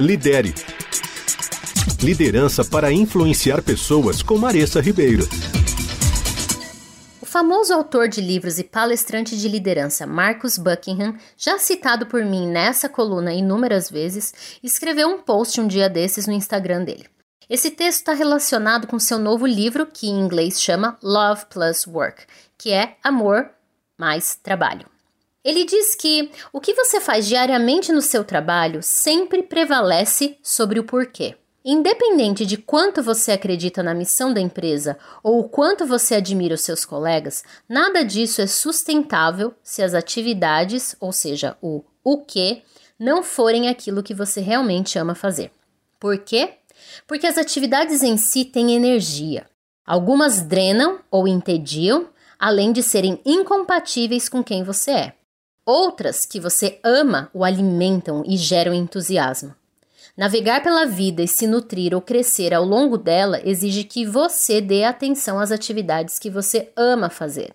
Lidere. Liderança para influenciar pessoas com Maressa Ribeiro. O famoso autor de livros e palestrante de liderança Marcus Buckingham, já citado por mim nessa coluna inúmeras vezes, escreveu um post um dia desses no Instagram dele. Esse texto está relacionado com seu novo livro, que em inglês chama Love Plus Work, que é Amor mais Trabalho. Ele diz que o que você faz diariamente no seu trabalho sempre prevalece sobre o porquê. Independente de quanto você acredita na missão da empresa ou o quanto você admira os seus colegas, nada disso é sustentável se as atividades, ou seja, o o que, não forem aquilo que você realmente ama fazer. Por quê? Porque as atividades em si têm energia. Algumas drenam ou entediam, além de serem incompatíveis com quem você é. Outras que você ama o alimentam e geram entusiasmo. Navegar pela vida e se nutrir ou crescer ao longo dela exige que você dê atenção às atividades que você ama fazer.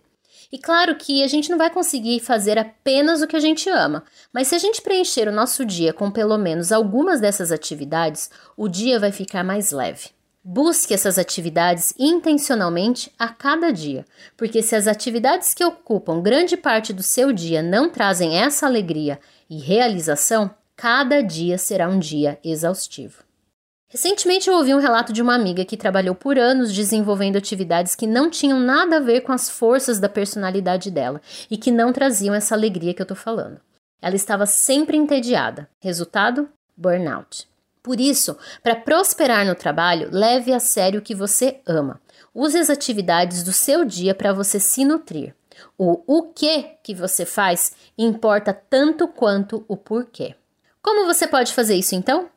E claro que a gente não vai conseguir fazer apenas o que a gente ama, mas se a gente preencher o nosso dia com pelo menos algumas dessas atividades, o dia vai ficar mais leve. Busque essas atividades intencionalmente a cada dia, porque se as atividades que ocupam grande parte do seu dia não trazem essa alegria e realização, cada dia será um dia exaustivo. Recentemente eu ouvi um relato de uma amiga que trabalhou por anos desenvolvendo atividades que não tinham nada a ver com as forças da personalidade dela e que não traziam essa alegria que eu tô falando. Ela estava sempre entediada. Resultado? Burnout. Por isso, para prosperar no trabalho, leve a sério o que você ama. Use as atividades do seu dia para você se nutrir. O o que que você faz importa tanto quanto o porquê. Como você pode fazer isso então?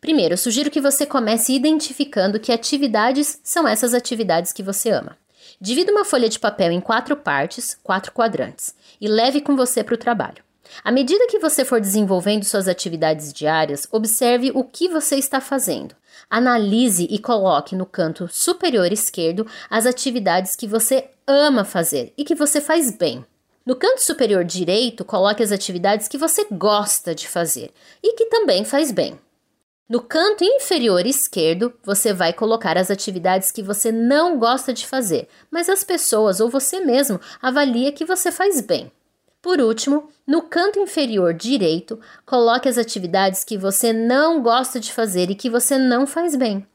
Primeiro, eu sugiro que você comece identificando que atividades são essas atividades que você ama. Divida uma folha de papel em quatro partes, quatro quadrantes, e leve com você para o trabalho. À medida que você for desenvolvendo suas atividades diárias, observe o que você está fazendo. Analise e coloque no canto superior esquerdo as atividades que você ama fazer e que você faz bem. No canto superior direito, coloque as atividades que você gosta de fazer e que também faz bem. No canto inferior esquerdo, você vai colocar as atividades que você não gosta de fazer, mas as pessoas ou você mesmo avalia que você faz bem. Por último, no canto inferior direito, coloque as atividades que você não gosta de fazer e que você não faz bem.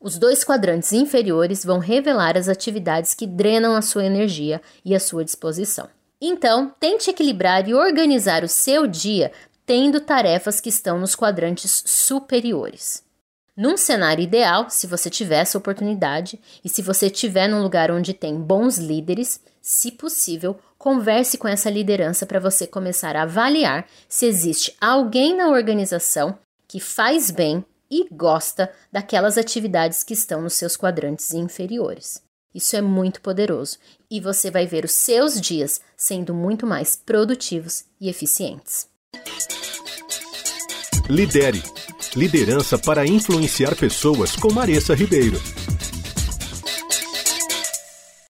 Os dois quadrantes inferiores vão revelar as atividades que drenam a sua energia e a sua disposição. Então, tente equilibrar e organizar o seu dia tendo tarefas que estão nos quadrantes superiores. Num cenário ideal, se você tiver essa oportunidade e se você estiver num lugar onde tem bons líderes, se possível, converse com essa liderança para você começar a avaliar se existe alguém na organização que faz bem e gosta daquelas atividades que estão nos seus quadrantes inferiores. Isso é muito poderoso e você vai ver os seus dias sendo muito mais produtivos e eficientes. Lidere. Liderança para influenciar pessoas com Maressa Ribeiro.